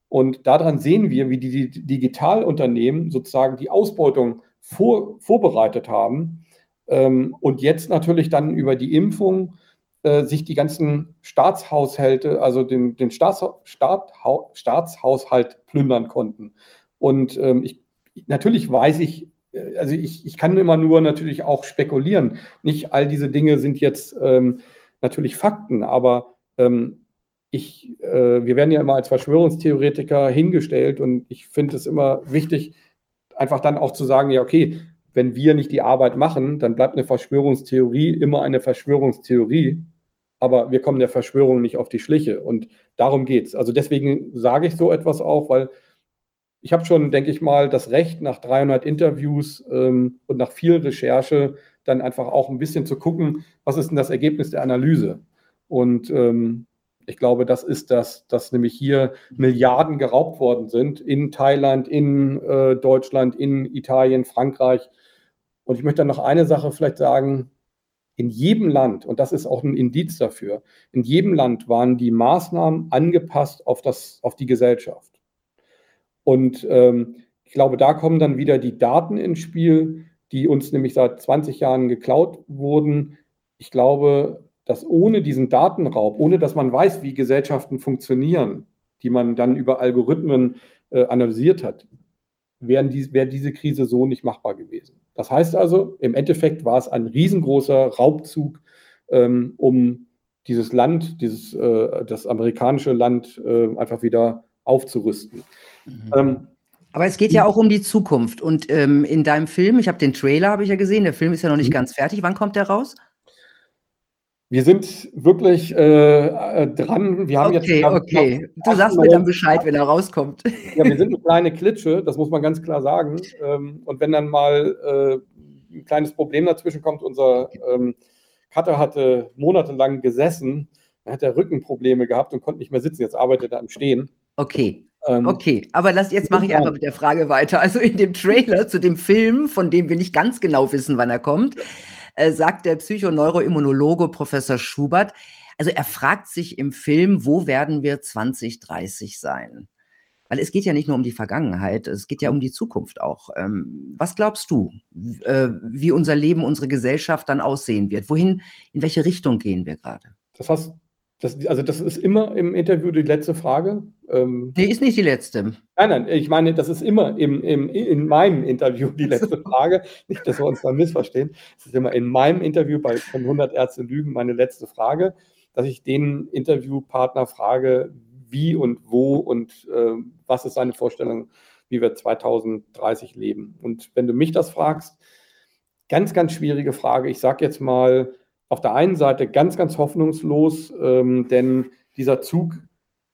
Und daran sehen wir, wie die Digitalunternehmen sozusagen die Ausbeutung vor, vorbereitet haben ähm, und jetzt natürlich dann über die Impfung äh, sich die ganzen Staatshaushalte, also den, den Staats, Staat, Staatshaushalt plündern konnten. Und ähm, ich, natürlich weiß ich, also ich, ich kann immer nur natürlich auch spekulieren. Nicht all diese Dinge sind jetzt ähm, natürlich Fakten, aber ähm, ich, äh, wir werden ja immer als Verschwörungstheoretiker hingestellt und ich finde es immer wichtig, einfach dann auch zu sagen, ja, okay, wenn wir nicht die Arbeit machen, dann bleibt eine Verschwörungstheorie immer eine Verschwörungstheorie, aber wir kommen der Verschwörung nicht auf die Schliche und darum geht es. Also deswegen sage ich so etwas auch, weil ich habe schon, denke ich mal, das Recht, nach 300 Interviews ähm, und nach viel Recherche dann einfach auch ein bisschen zu gucken, was ist denn das Ergebnis der Analyse. Und ähm, ich glaube, das ist das, dass nämlich hier Milliarden geraubt worden sind in Thailand, in äh, Deutschland, in Italien, Frankreich. Und ich möchte dann noch eine Sache vielleicht sagen. In jedem Land, und das ist auch ein Indiz dafür, in jedem Land waren die Maßnahmen angepasst auf, das, auf die Gesellschaft. Und ähm, ich glaube, da kommen dann wieder die Daten ins Spiel, die uns nämlich seit 20 Jahren geklaut wurden. Ich glaube, dass ohne diesen Datenraub, ohne dass man weiß, wie Gesellschaften funktionieren, die man dann über Algorithmen äh, analysiert hat, wäre dies, wär diese Krise so nicht machbar gewesen. Das heißt also, im Endeffekt war es ein riesengroßer Raubzug, ähm, um dieses Land, dieses, äh, das amerikanische Land äh, einfach wieder aufzurüsten. Mhm. Ähm, aber es geht ja auch um die Zukunft. Und ähm, in deinem Film, ich habe den Trailer, habe ich ja gesehen, der Film ist ja noch nicht mhm. ganz fertig. Wann kommt der raus? Wir sind wirklich äh, äh, dran. Wir haben okay, jetzt. Okay, Du sagst mir dann Bescheid, wenn er rauskommt. Ja, wir sind eine kleine Klitsche, das muss man ganz klar sagen. Ähm, und wenn dann mal äh, ein kleines Problem dazwischen kommt, unser ähm, Cutter hatte monatelang gesessen, er hat er Rückenprobleme gehabt und konnte nicht mehr sitzen. Jetzt arbeitet er am Stehen. Okay. Ähm, okay, aber lass, jetzt mache ich einfach mit der Frage weiter. Also in dem Trailer zu dem Film, von dem wir nicht ganz genau wissen, wann er kommt, äh, sagt der Psychoneuroimmunologe Professor Schubert. Also er fragt sich im Film, wo werden wir 2030 sein? Weil es geht ja nicht nur um die Vergangenheit, es geht ja um die Zukunft auch. Ähm, was glaubst du, äh, wie unser Leben, unsere Gesellschaft dann aussehen wird? Wohin, in welche Richtung gehen wir gerade? Das hast, das, also das ist immer im Interview die letzte Frage. Ähm, nee, ist nicht die letzte. Nein, nein, ich meine, das ist immer im, im, in meinem Interview die letzte Frage. nicht, dass wir uns da missverstehen. Es ist immer in meinem Interview bei von 100 Ärzte Lügen meine letzte Frage, dass ich den Interviewpartner frage, wie und wo und äh, was ist seine Vorstellung, wie wir 2030 leben. Und wenn du mich das fragst, ganz, ganz schwierige Frage. Ich sage jetzt mal, auf der einen Seite ganz, ganz hoffnungslos, ähm, denn dieser Zug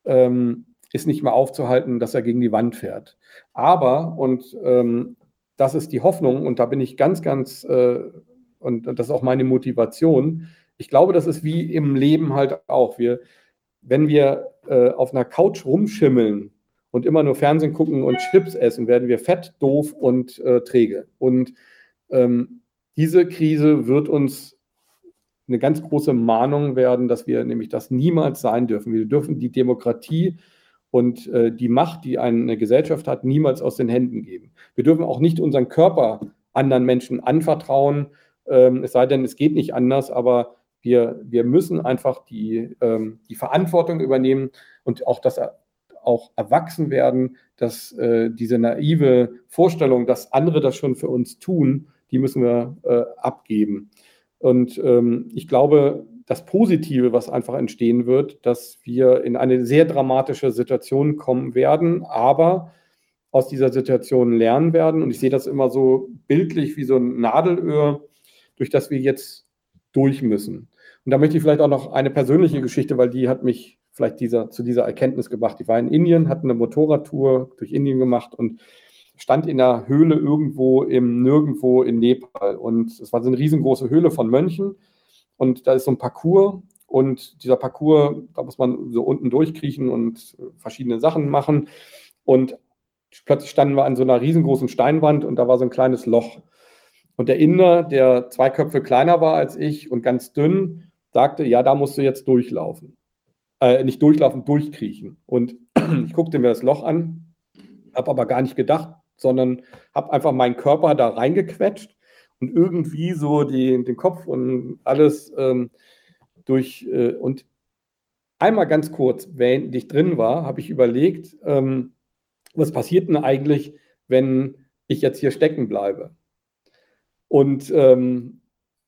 ähm, ist nicht mehr aufzuhalten, dass er gegen die Wand fährt. Aber, und ähm, das ist die Hoffnung, und da bin ich ganz, ganz, äh, und, und das ist auch meine Motivation, ich glaube, das ist wie im Leben halt auch. Wir, wenn wir äh, auf einer Couch rumschimmeln und immer nur Fernsehen gucken und Chips essen, werden wir fett, doof und äh, träge. Und ähm, diese Krise wird uns eine ganz große Mahnung werden, dass wir nämlich das niemals sein dürfen. Wir dürfen die Demokratie und äh, die Macht, die eine Gesellschaft hat, niemals aus den Händen geben. Wir dürfen auch nicht unseren Körper anderen Menschen anvertrauen, ähm, es sei denn, es geht nicht anders, aber wir, wir müssen einfach die, ähm, die Verantwortung übernehmen und auch das auch erwachsen werden, dass äh, diese naive Vorstellung, dass andere das schon für uns tun, die müssen wir äh, abgeben. Und ähm, ich glaube, das Positive, was einfach entstehen wird, dass wir in eine sehr dramatische Situation kommen werden, aber aus dieser Situation lernen werden. Und ich sehe das immer so bildlich wie so ein Nadelöhr, durch das wir jetzt durch müssen. Und da möchte ich vielleicht auch noch eine persönliche Geschichte, weil die hat mich vielleicht dieser, zu dieser Erkenntnis gebracht. Die war in Indien, hat eine Motorradtour durch Indien gemacht und stand in einer Höhle irgendwo im Nirgendwo in Nepal. Und es war so eine riesengroße Höhle von Mönchen. Und da ist so ein Parcours. Und dieser Parcours, da muss man so unten durchkriechen und verschiedene Sachen machen. Und plötzlich standen wir an so einer riesengroßen Steinwand und da war so ein kleines Loch. Und der Inder, der zwei Köpfe kleiner war als ich und ganz dünn, sagte, ja, da musst du jetzt durchlaufen. Äh, nicht durchlaufen, durchkriechen. Und ich guckte mir das Loch an, habe aber gar nicht gedacht, sondern habe einfach meinen Körper da reingequetscht und irgendwie so die, den Kopf und alles ähm, durch. Äh, und einmal ganz kurz, während ich drin war, habe ich überlegt, ähm, was passiert denn eigentlich, wenn ich jetzt hier stecken bleibe? Und ähm,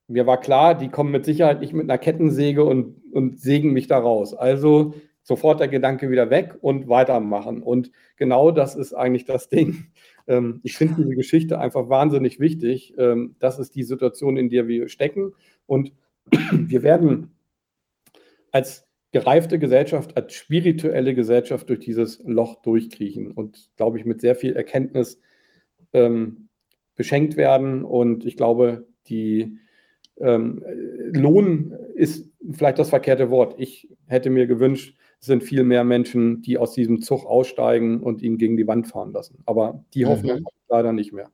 mir war klar, die kommen mit Sicherheit nicht mit einer Kettensäge und, und sägen mich da raus. Also sofort der Gedanke wieder weg und weitermachen. Und genau das ist eigentlich das Ding. Ähm, ich finde diese Geschichte einfach wahnsinnig wichtig. Ähm, das ist die Situation, in der wir stecken. Und wir werden als gereifte Gesellschaft, als spirituelle Gesellschaft durch dieses Loch durchkriechen und, glaube ich, mit sehr viel Erkenntnis ähm, beschenkt werden. Und ich glaube, die ähm, Lohn ist vielleicht das verkehrte Wort. Ich hätte mir gewünscht, sind viel mehr Menschen, die aus diesem Zug aussteigen und ihn gegen die Wand fahren lassen. Aber die mhm. Hoffnung mhm. leider nicht mehr.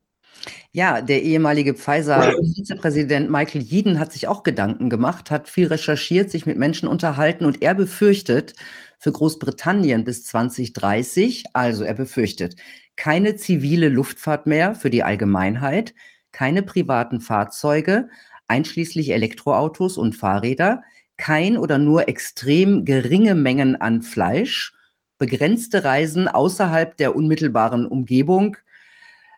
Ja, der ehemalige Pfizer-Vizepräsident Michael Jeden hat sich auch Gedanken gemacht, hat viel recherchiert, sich mit Menschen unterhalten und er befürchtet für Großbritannien bis 2030, also er befürchtet keine zivile Luftfahrt mehr für die Allgemeinheit, keine privaten Fahrzeuge, einschließlich Elektroautos und Fahrräder, kein oder nur extrem geringe Mengen an Fleisch, begrenzte Reisen außerhalb der unmittelbaren Umgebung,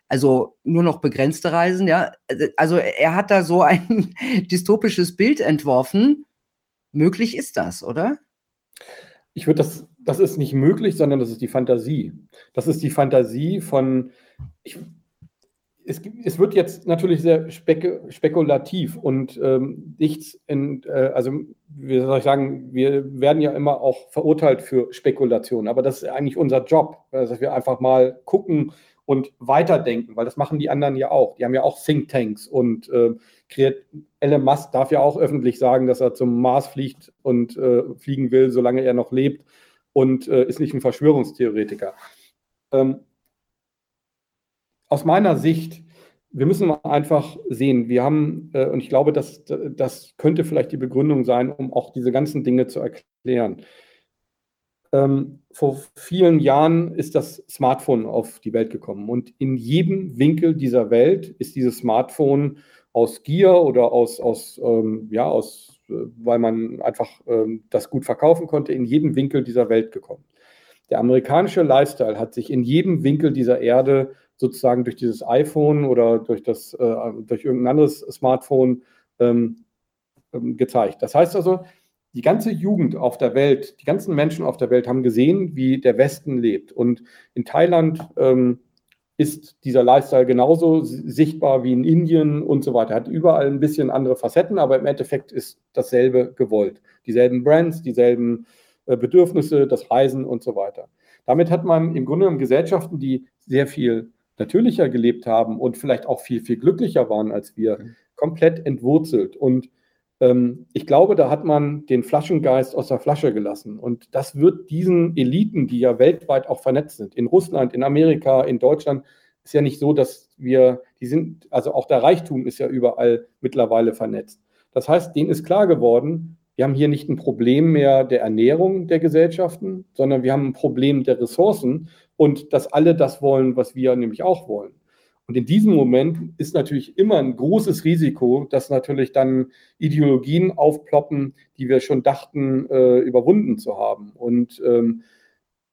also nur noch begrenzte Reisen, ja. Also er hat da so ein dystopisches Bild entworfen. Möglich ist das, oder? Ich würde das, das ist nicht möglich, sondern das ist die Fantasie. Das ist die Fantasie von, ich, es, es, wird jetzt natürlich sehr spek spekulativ und ähm, nichts in, äh, also wie soll ich sagen, wir werden ja immer auch verurteilt für Spekulation, aber das ist eigentlich unser Job, also dass wir einfach mal gucken und weiterdenken, weil das machen die anderen ja auch. Die haben ja auch Thinktanks und äh, kreiert, Elon Musk darf ja auch öffentlich sagen, dass er zum Mars fliegt und äh, fliegen will, solange er noch lebt und äh, ist nicht ein Verschwörungstheoretiker. Ähm, aus meiner Sicht, wir müssen einfach sehen, wir haben, äh, und ich glaube, dass, das könnte vielleicht die Begründung sein, um auch diese ganzen Dinge zu erklären. Ähm, vor vielen Jahren ist das Smartphone auf die Welt gekommen und in jedem Winkel dieser Welt ist dieses Smartphone aus Gier oder aus, aus ähm, ja, aus, äh, weil man einfach ähm, das gut verkaufen konnte, in jedem Winkel dieser Welt gekommen. Der amerikanische Lifestyle hat sich in jedem Winkel dieser Erde sozusagen durch dieses iPhone oder durch, das, äh, durch irgendein anderes Smartphone ähm, ähm, gezeigt. Das heißt also, die ganze Jugend auf der Welt, die ganzen Menschen auf der Welt haben gesehen, wie der Westen lebt. Und in Thailand ähm, ist dieser Lifestyle genauso sichtbar wie in Indien und so weiter. Hat überall ein bisschen andere Facetten, aber im Endeffekt ist dasselbe gewollt. Dieselben Brands, dieselben äh, Bedürfnisse, das Reisen und so weiter. Damit hat man im Grunde genommen Gesellschaften, die sehr viel natürlicher gelebt haben und vielleicht auch viel, viel glücklicher waren als wir, mhm. komplett entwurzelt. Und Ähm, ich glaube, da hat man den Flaschengeist aus der Flasche gelassen. Und das wird diesen Eliten, die ja weltweit auch vernetzt sind, in Russland, in Amerika, in Deutschland, ist ja nicht so, dass wir, die sind, also auch der Reichtum ist ja überall mittlerweile vernetzt. Das heißt, denen ist klar geworden, wir haben hier nicht ein Problem mehr der Ernährung der Gesellschaften, sondern wir haben ein Problem der Ressourcen und dass alle das wollen, was wir nämlich auch wollen. Und in diesem Moment ist natürlich immer ein großes Risiko, dass natürlich dann Ideologien aufploppen, die wir schon dachten, äh, überwunden zu haben. Und ähm,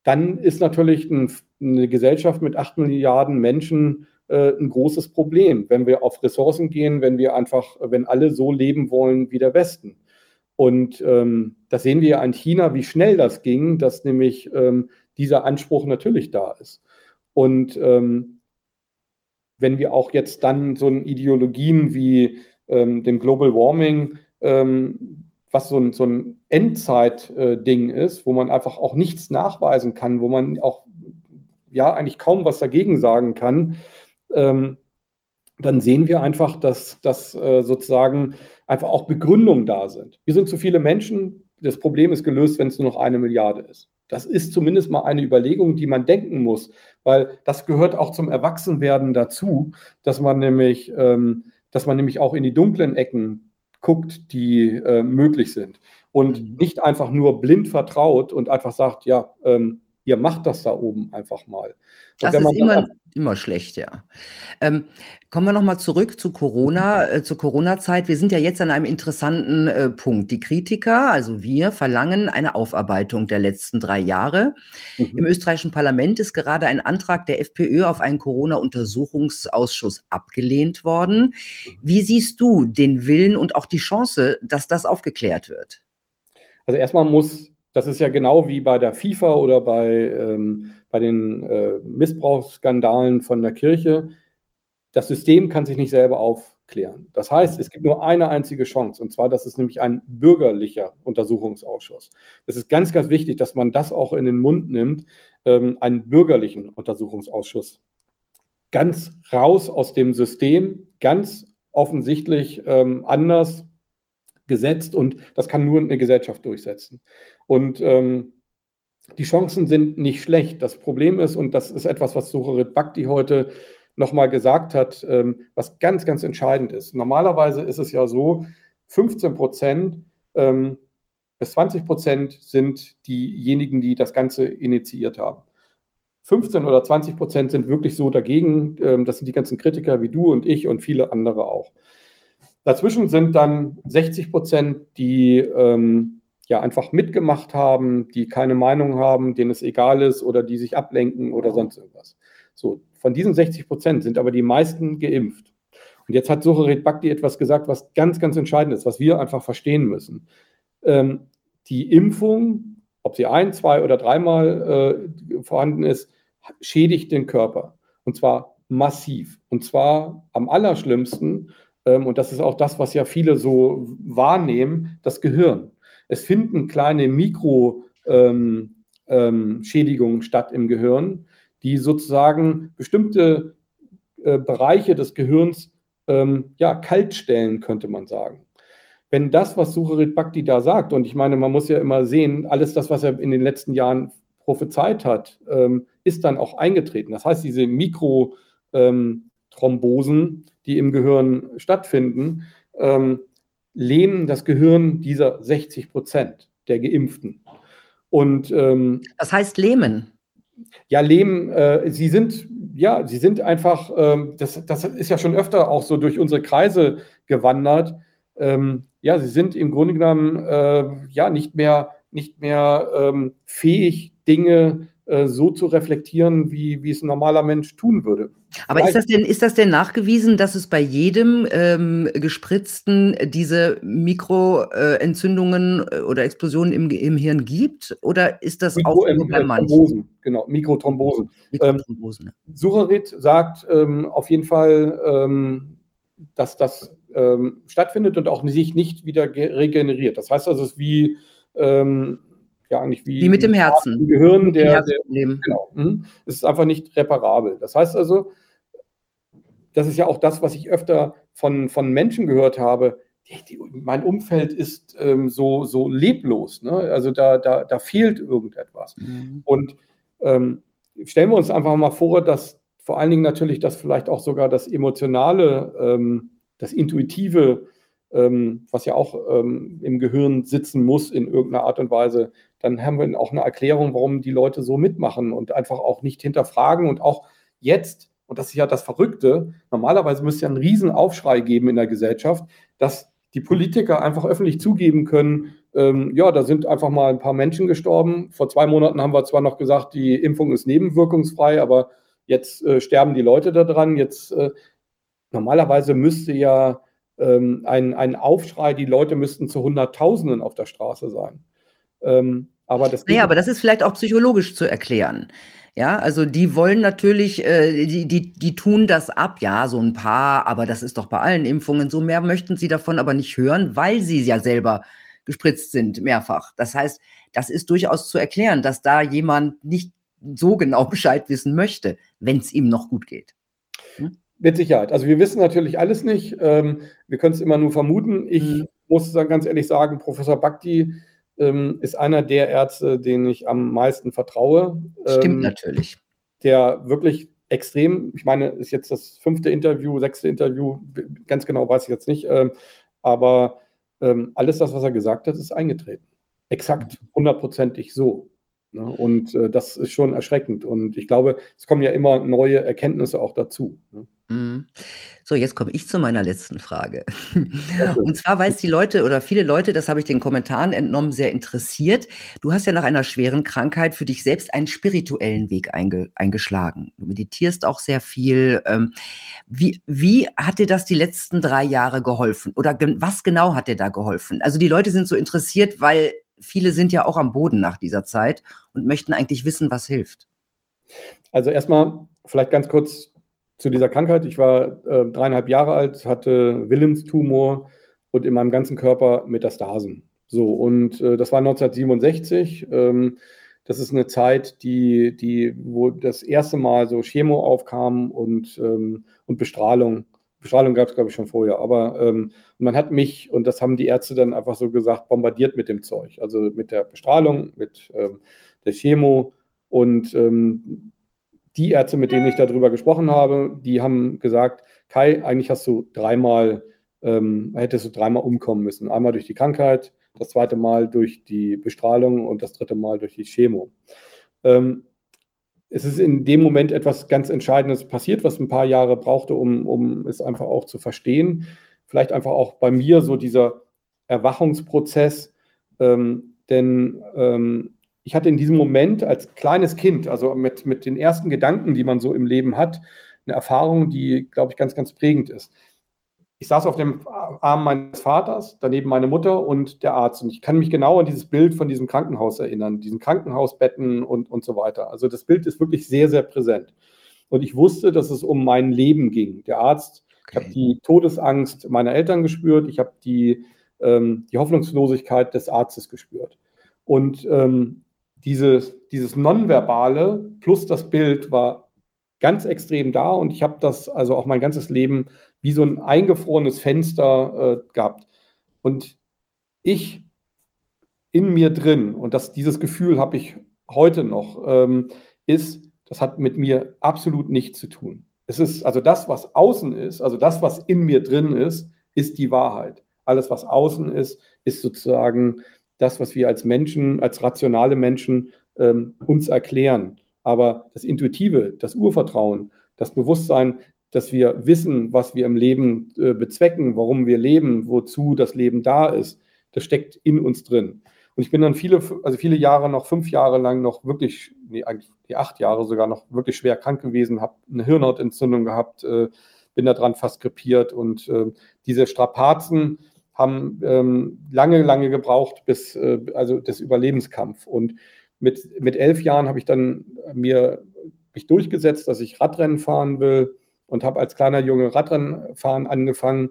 dann ist natürlich ein, eine Gesellschaft mit acht Milliarden Menschen äh, ein großes Problem, wenn wir auf Ressourcen gehen, wenn wir einfach, wenn alle so leben wollen wie der Westen. Und ähm, das sehen wir an China, wie schnell das ging, dass nämlich ähm, dieser Anspruch natürlich da ist. Und ähm, wenn wir auch jetzt dann so Ideologien wie ähm, dem Global Warming, ähm, was so ein, so ein Endzeit-Ding äh, ist, wo man einfach auch nichts nachweisen kann, wo man auch ja eigentlich kaum was dagegen sagen kann, ähm, dann sehen wir einfach, dass, dass äh, sozusagen einfach auch Begründungen da sind. Wir sind zu viele Menschen, das Problem ist gelöst, wenn es nur noch eine Milliarde ist. Das ist zumindest mal eine Überlegung, die man denken muss, weil das gehört auch zum Erwachsenwerden dazu, dass man nämlich, ähm, dass man nämlich auch in die dunklen Ecken guckt, die äh, möglich sind und mhm. nicht einfach nur blind vertraut und einfach sagt, ja, ähm, ihr macht das da oben einfach mal. Das ist immer, immer schlecht, ja. Ähm, kommen wir nochmal zurück zu Corona, äh, zur Corona-Zeit. Wir sind ja jetzt an einem interessanten äh, Punkt. Die Kritiker, also wir, verlangen eine Aufarbeitung der letzten drei Jahre. Mhm. Im österreichischen Parlament ist gerade ein Antrag der FPÖ auf einen Corona-Untersuchungsausschuss abgelehnt worden. Wie siehst du den Willen und auch die Chance, dass das aufgeklärt wird? Also erstmal muss das ist ja genau wie bei der FIFA oder bei, ähm, bei den äh, Missbrauchsskandalen von der Kirche. Das System kann sich nicht selber aufklären. Das heißt, es gibt nur eine einzige Chance, und zwar, das ist nämlich ein bürgerlicher Untersuchungsausschuss. Es ist ganz, ganz wichtig, dass man das auch in den Mund nimmt, ähm, einen bürgerlichen Untersuchungsausschuss. Ganz raus aus dem System, ganz offensichtlich ähm, anders gesetzt und das kann nur eine Gesellschaft durchsetzen. Und ähm, die Chancen sind nicht schlecht. Das Problem ist, und das ist etwas, was Sucharit Bhakti heute nochmal gesagt hat, ähm, was ganz, ganz entscheidend ist. Normalerweise ist es ja so, 15 Prozent ähm, bis 20 Prozent sind diejenigen, die das Ganze initiiert haben. 15 oder 20 Prozent sind wirklich so dagegen. Ähm, das sind die ganzen Kritiker wie du und ich und viele andere auch. Dazwischen sind dann 60 Prozent, die ja einfach mitgemacht haben, die keine Meinung haben, denen es egal ist oder die sich ablenken oder sonst irgendwas. So, von diesen 60 Prozent sind aber die meisten geimpft. Und jetzt hat Sucharit Bhakti etwas gesagt, was ganz, ganz entscheidend ist, was wir einfach verstehen müssen. Ähm, die Impfung, ob sie ein, zwei oder dreimal äh, vorhanden ist, schädigt den Körper. Und zwar massiv. Und zwar am allerschlimmsten ähm, und das ist auch das, was ja viele so wahrnehmen, das Gehirn. Es finden kleine Mikroschädigungen ähm, ähm, statt im Gehirn, die sozusagen bestimmte äh, Bereiche des Gehirns ähm, ja, kalt stellen, könnte man sagen. Wenn das, was Sucharit Bhakti da sagt, und ich meine, man muss ja immer sehen, alles das, was er in den letzten Jahren prophezeit hat, ähm, ist dann auch eingetreten. Das heißt, diese Mikrothrombosen, ähm, die im Gehirn stattfinden, ähm, lähmen das Gehirn dieser 60 Prozent der Geimpften. Und ähm, das heißt lähmen. Ja, lähmen, äh, sie sind, ja, sie sind einfach, ähm, das, das ist ja schon öfter auch so durch unsere Kreise gewandert. Ähm, ja, sie sind im Grunde genommen äh, ja nicht mehr, nicht mehr ähm, fähig, Dinge äh, so zu reflektieren, wie, wie es ein normaler Mensch tun würde. Aber ist das, denn, ist das denn nachgewiesen, dass es bei jedem ähm, Gespritzten diese Mikroentzündungen äh, oder Explosionen im, im Hirn gibt? Oder ist das Mikro, auch nur bei manchen? Thrombosen, genau, Mikrothrombosen. Mikrothrombosen. Ähm, Sucharit sagt ähm, auf jeden Fall, ähm, dass das ähm, stattfindet und auch sich nicht wieder regeneriert. Das heißt also, es ist wie ähm, ja eigentlich wie, wie mit dem Herzen. Im Gehirn, der, der genau, mh, es ist einfach nicht reparabel. Das heißt also, das ist ja auch das, was ich öfter von, von Menschen gehört habe, die, mein Umfeld ist ähm, so, so leblos. Ne? Also da, da, da fehlt irgendetwas. Mhm. Und ähm, stellen wir uns einfach mal vor, dass vor allen Dingen natürlich das vielleicht auch sogar das Emotionale, ähm, das Intuitive, ähm, was ja auch ähm, im Gehirn sitzen muss in irgendeiner Art und Weise, dann haben wir auch eine Erklärung, warum die Leute so mitmachen und einfach auch nicht hinterfragen und auch jetzt, und das ist ja das Verrückte, normalerweise müsste ja einen riesen Aufschrei geben in der Gesellschaft, dass die Politiker einfach öffentlich zugeben können, ähm, ja, da sind einfach mal ein paar Menschen gestorben. Vor zwei Monaten haben wir zwar noch gesagt, die Impfung ist nebenwirkungsfrei, aber jetzt äh, sterben die Leute daran. Jetzt äh, normalerweise müsste ja ähm, ein, ein Aufschrei, die Leute müssten zu Hunderttausenden auf der Straße sein. Ähm, aber das naja, aber das ist vielleicht auch psychologisch zu erklären. Ja, also die wollen natürlich, äh, die, die, die tun das ab, ja, so ein paar, aber das ist doch bei allen Impfungen so. Mehr möchten sie davon aber nicht hören, weil sie ja selber gespritzt sind, mehrfach. Das heißt, das ist durchaus zu erklären, dass da jemand nicht so genau Bescheid wissen möchte, wenn es ihm noch gut geht. Hm? Mit Sicherheit. Also wir wissen natürlich alles nicht. Ähm, wir können es immer nur vermuten. Ich mhm. muss dann ganz ehrlich sagen, Professor Bhakti ähm, ist einer der Ärzte, denen ich am meisten vertraue. Stimmt ähm, natürlich. Der wirklich extrem, ich meine, ist jetzt das fünfte Interview, sechste Interview, ganz genau weiß ich jetzt nicht, ähm, aber ähm, alles das, was er gesagt hat, ist eingetreten. Exakt, hundertprozentig so. Ne? Und äh, das ist schon erschreckend. Und ich glaube, es kommen ja immer neue Erkenntnisse auch dazu. Ne? Mhm. So, jetzt komme ich zu meiner letzten Frage. Und zwar, weil es die Leute oder viele Leute, das habe ich den Kommentaren entnommen, sehr interessiert. Du hast ja nach einer schweren Krankheit für dich selbst einen spirituellen Weg einge eingeschlagen. Du meditierst auch sehr viel. Ähm, wie, wie hat dir das die letzten drei Jahre geholfen? Oder was genau hat dir da geholfen? Also die Leute sind so interessiert, weil viele sind ja auch am Boden nach dieser Zeit und möchten eigentlich wissen, was hilft. Also erstmal vielleicht ganz kurz zu dieser Krankheit. Ich war äh, dreieinhalb Jahre alt, hatte Willemstumor und in meinem ganzen Körper Metastasen. So, und äh, das war 1967. Ähm, das ist eine Zeit, die, die, wo das erste Mal so Chemo aufkam und, ähm, und Bestrahlung. Bestrahlung gab es, glaube ich, schon vorher. Aber ähm, man hat mich, und das haben die Ärzte dann einfach so gesagt, bombardiert mit dem Zeug. Also mit der Bestrahlung, mit ähm, der Chemo. Und ähm, die Ärzte, mit denen ich darüber gesprochen habe, die haben gesagt, Kai, eigentlich hast du dreimal, ähm, hättest du dreimal umkommen müssen. Einmal durch die Krankheit, das zweite Mal durch die Bestrahlung und das dritte Mal durch die Chemo. Ähm, es ist in dem Moment etwas ganz Entscheidendes passiert, was ein paar Jahre brauchte, um, um es einfach auch zu verstehen. Vielleicht einfach auch bei mir so dieser Erwachungsprozess, ähm, denn ähm, ich hatte in diesem Moment als kleines Kind, also mit, mit den ersten Gedanken, die man so im Leben hat, eine Erfahrung, die, glaube ich, ganz, ganz prägend ist. Ich saß auf dem Arm meines Vaters, daneben meine Mutter und der Arzt. Und ich kann mich genau an dieses Bild von diesem Krankenhaus erinnern, diesen Krankenhausbetten und, und so weiter. Also das Bild ist wirklich sehr, sehr präsent. Und ich wusste, dass es um mein Leben ging. Der Arzt, okay. ich habe die Todesangst meiner Eltern gespürt, ich habe die, ähm, die Hoffnungslosigkeit des Arztes gespürt. Und ähm, dieses, dieses Nonverbale plus das Bild war ganz extrem da und ich habe das also auch mein ganzes Leben wie so ein eingefrorenes Fenster äh, gehabt. Und ich in mir drin, und das, dieses Gefühl habe ich heute noch, ähm, ist, das hat mit mir absolut nichts zu tun. Es ist also das, was außen ist, also das, was in mir drin ist, ist die Wahrheit. Alles, was außen ist, ist sozusagen das, was wir als Menschen, als rationale Menschen ähm, uns erklären. Aber das Intuitive, das Urvertrauen, das Bewusstsein, dass wir wissen, was wir im Leben äh, bezwecken, warum wir leben, wozu das Leben da ist, das steckt in uns drin. Und ich bin dann viele, also viele Jahre noch, fünf Jahre lang noch wirklich, nee, eigentlich die acht Jahre sogar noch wirklich schwer krank gewesen, habe eine Hirnhautentzündung gehabt, äh, bin daran fast krepiert und äh, diese Strapazen, haben ähm, lange, lange gebraucht, bis, äh, also das Überlebenskampf. Und mit, mit elf Jahren habe ich dann mir mich durchgesetzt, dass ich Radrennen fahren will und habe als kleiner Junge Radrennen fahren angefangen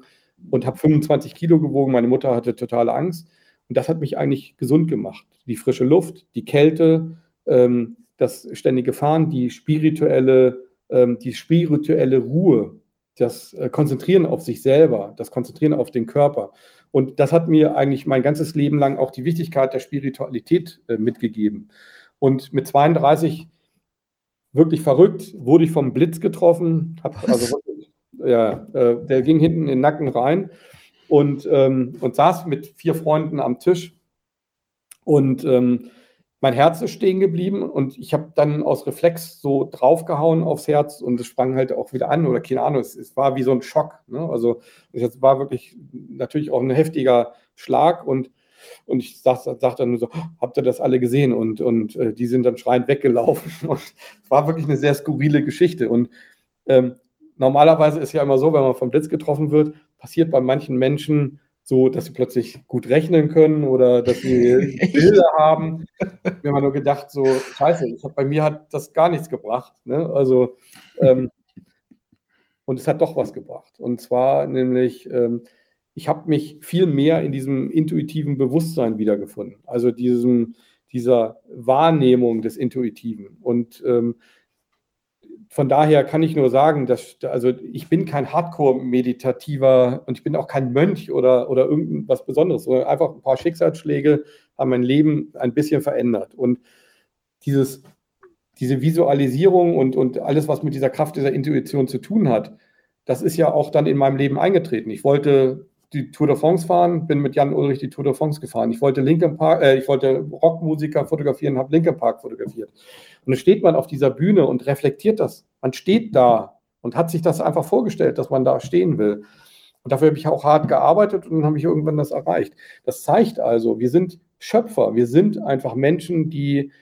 und habe 25 Kilo gewogen. Meine Mutter hatte totale Angst. Und das hat mich eigentlich gesund gemacht. Die frische Luft, die Kälte, ähm, das ständige Fahren, die spirituelle, ähm, die spirituelle Ruhe, das äh, Konzentrieren auf sich selber, das Konzentrieren auf den Körper. Und das hat mir eigentlich mein ganzes Leben lang auch die Wichtigkeit der Spiritualität äh, mitgegeben. Und mit 32 wirklich verrückt, wurde ich vom Blitz getroffen, also ja, äh, der ging hinten in den Nacken rein und, ähm, und saß mit vier Freunden am Tisch. Und ähm, mein Herz ist stehen geblieben und ich habe dann aus Reflex so draufgehauen aufs Herz und es sprang halt auch wieder an oder keine Ahnung, es, es war wie so ein Schock. Ne? Also es war wirklich natürlich auch ein heftiger Schlag und, und ich sagte sag dann nur so, habt ihr das alle gesehen? Und, und äh, die sind dann schreiend weggelaufen und es war wirklich eine sehr skurrile Geschichte und ähm, normalerweise ist ja immer so, wenn man vom Blitz getroffen wird, passiert bei manchen Menschen so, dass sie plötzlich gut rechnen können oder dass sie Bilder haben. Wir haben nur gedacht, so, scheiße, hab, bei mir hat das gar nichts gebracht. Ne? Also, ähm, und es hat doch was gebracht. Und zwar nämlich, ähm, ich habe mich viel mehr in diesem intuitiven Bewusstsein wiedergefunden. Also diesem, dieser Wahrnehmung des Intuitiven. Und ähm, von daher kann ich nur sagen, dass also ich bin kein Hardcore-Meditativer und ich bin auch kein Mönch oder, oder irgendwas Besonderes, sondern einfach ein paar Schicksalsschläge haben mein Leben ein bisschen verändert. Und dieses, diese Visualisierung und, und alles, was mit dieser Kraft dieser Intuition zu tun hat, das ist ja auch dann in meinem Leben eingetreten. Ich wollte die Tour de France fahren, bin mit Jan Ulrich die Tour de France gefahren. Ich wollte Linkin Park, äh, ich wollte Rockmusiker fotografieren, habe Linkin Park fotografiert. Und dann steht man auf dieser Bühne und reflektiert das. Man steht da und hat sich das einfach vorgestellt, dass man da stehen will. Und dafür habe ich auch hart gearbeitet und dann habe ich irgendwann das erreicht. Das zeigt also, wir sind Schöpfer, wir sind einfach Menschen, die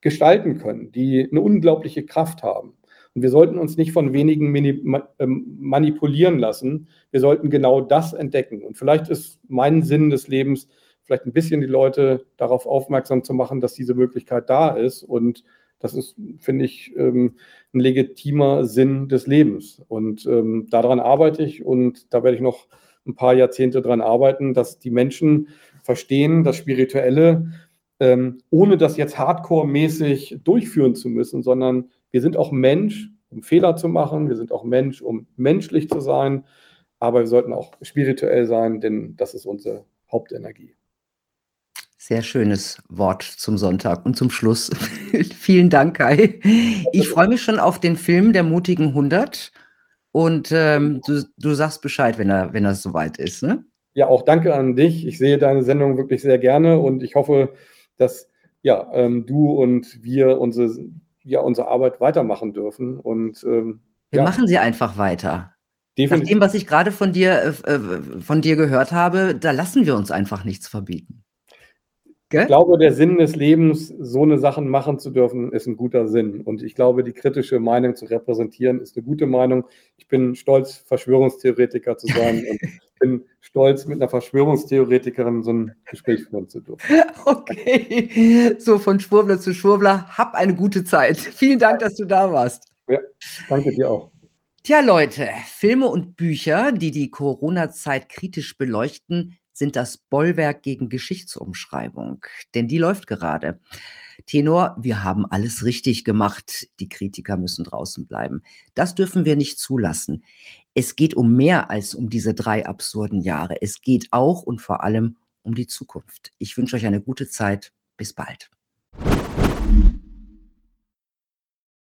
gestalten können, die eine unglaubliche Kraft haben. Und wir sollten uns nicht von wenigen ähm, manipulieren lassen. Wir sollten genau das entdecken. Und vielleicht ist mein Sinn des Lebens, vielleicht ein bisschen die Leute darauf aufmerksam zu machen, dass diese Möglichkeit da ist. Und das ist, finde ich, ähm, ein legitimer Sinn des Lebens. Und ähm, daran arbeite ich und da werde ich noch ein paar Jahrzehnte daran arbeiten, dass die Menschen verstehen, das Spirituelle, ohne das jetzt hardcore-mäßig durchführen zu müssen, sondern wir sind auch Mensch, um Fehler zu machen. Wir sind auch Mensch, um menschlich zu sein. Aber wir sollten auch spirituell sein, denn das ist unsere Hauptenergie. Sehr schönes Wort zum Sonntag und zum Schluss. Vielen Dank, Kai. Ich freue mich schon auf den Film der mutigen 100 und ähm, du, du, sagst Bescheid, wenn er, wenn er soweit ist. Ne? Ja, auch danke an dich. Ich sehe deine Sendung wirklich sehr gerne und ich hoffe, dass ja, ähm, du und wir unsere ja unsere Arbeit weitermachen dürfen. Und ähm, wir ja. machen sie einfach weiter. Definitiv. Nach dem, was ich gerade von dir, äh, äh, von dir gehört habe, da lassen wir uns einfach nichts verbieten. Gell? Ich glaube, der Sinn des Lebens, so eine Sachen machen zu dürfen, ist ein guter Sinn. Und ich glaube, die kritische Meinung zu repräsentieren, ist eine gute Meinung. Ich bin stolz, Verschwörungstheoretiker zu sein und bin stolz, mit einer Verschwörungstheoretikerin so ein Gespräch führen zu dürfen. Okay, so von Schwurbler zu Schwurbler, hab eine gute Zeit. Vielen Dank, dass du da warst. Ja, danke dir auch. Tja, Leute, Filme und Bücher, die die Corona-Zeit kritisch beleuchten, sind das Bollwerk gegen Geschichtsumschreibung, denn die läuft gerade. Tenor, wir haben alles richtig gemacht, die Kritiker müssen draußen bleiben. Das dürfen wir nicht zulassen. Es geht um mehr als um diese drei absurden Jahre. Es geht auch und vor allem um die Zukunft. Ich wünsche euch eine gute Zeit. Bis bald.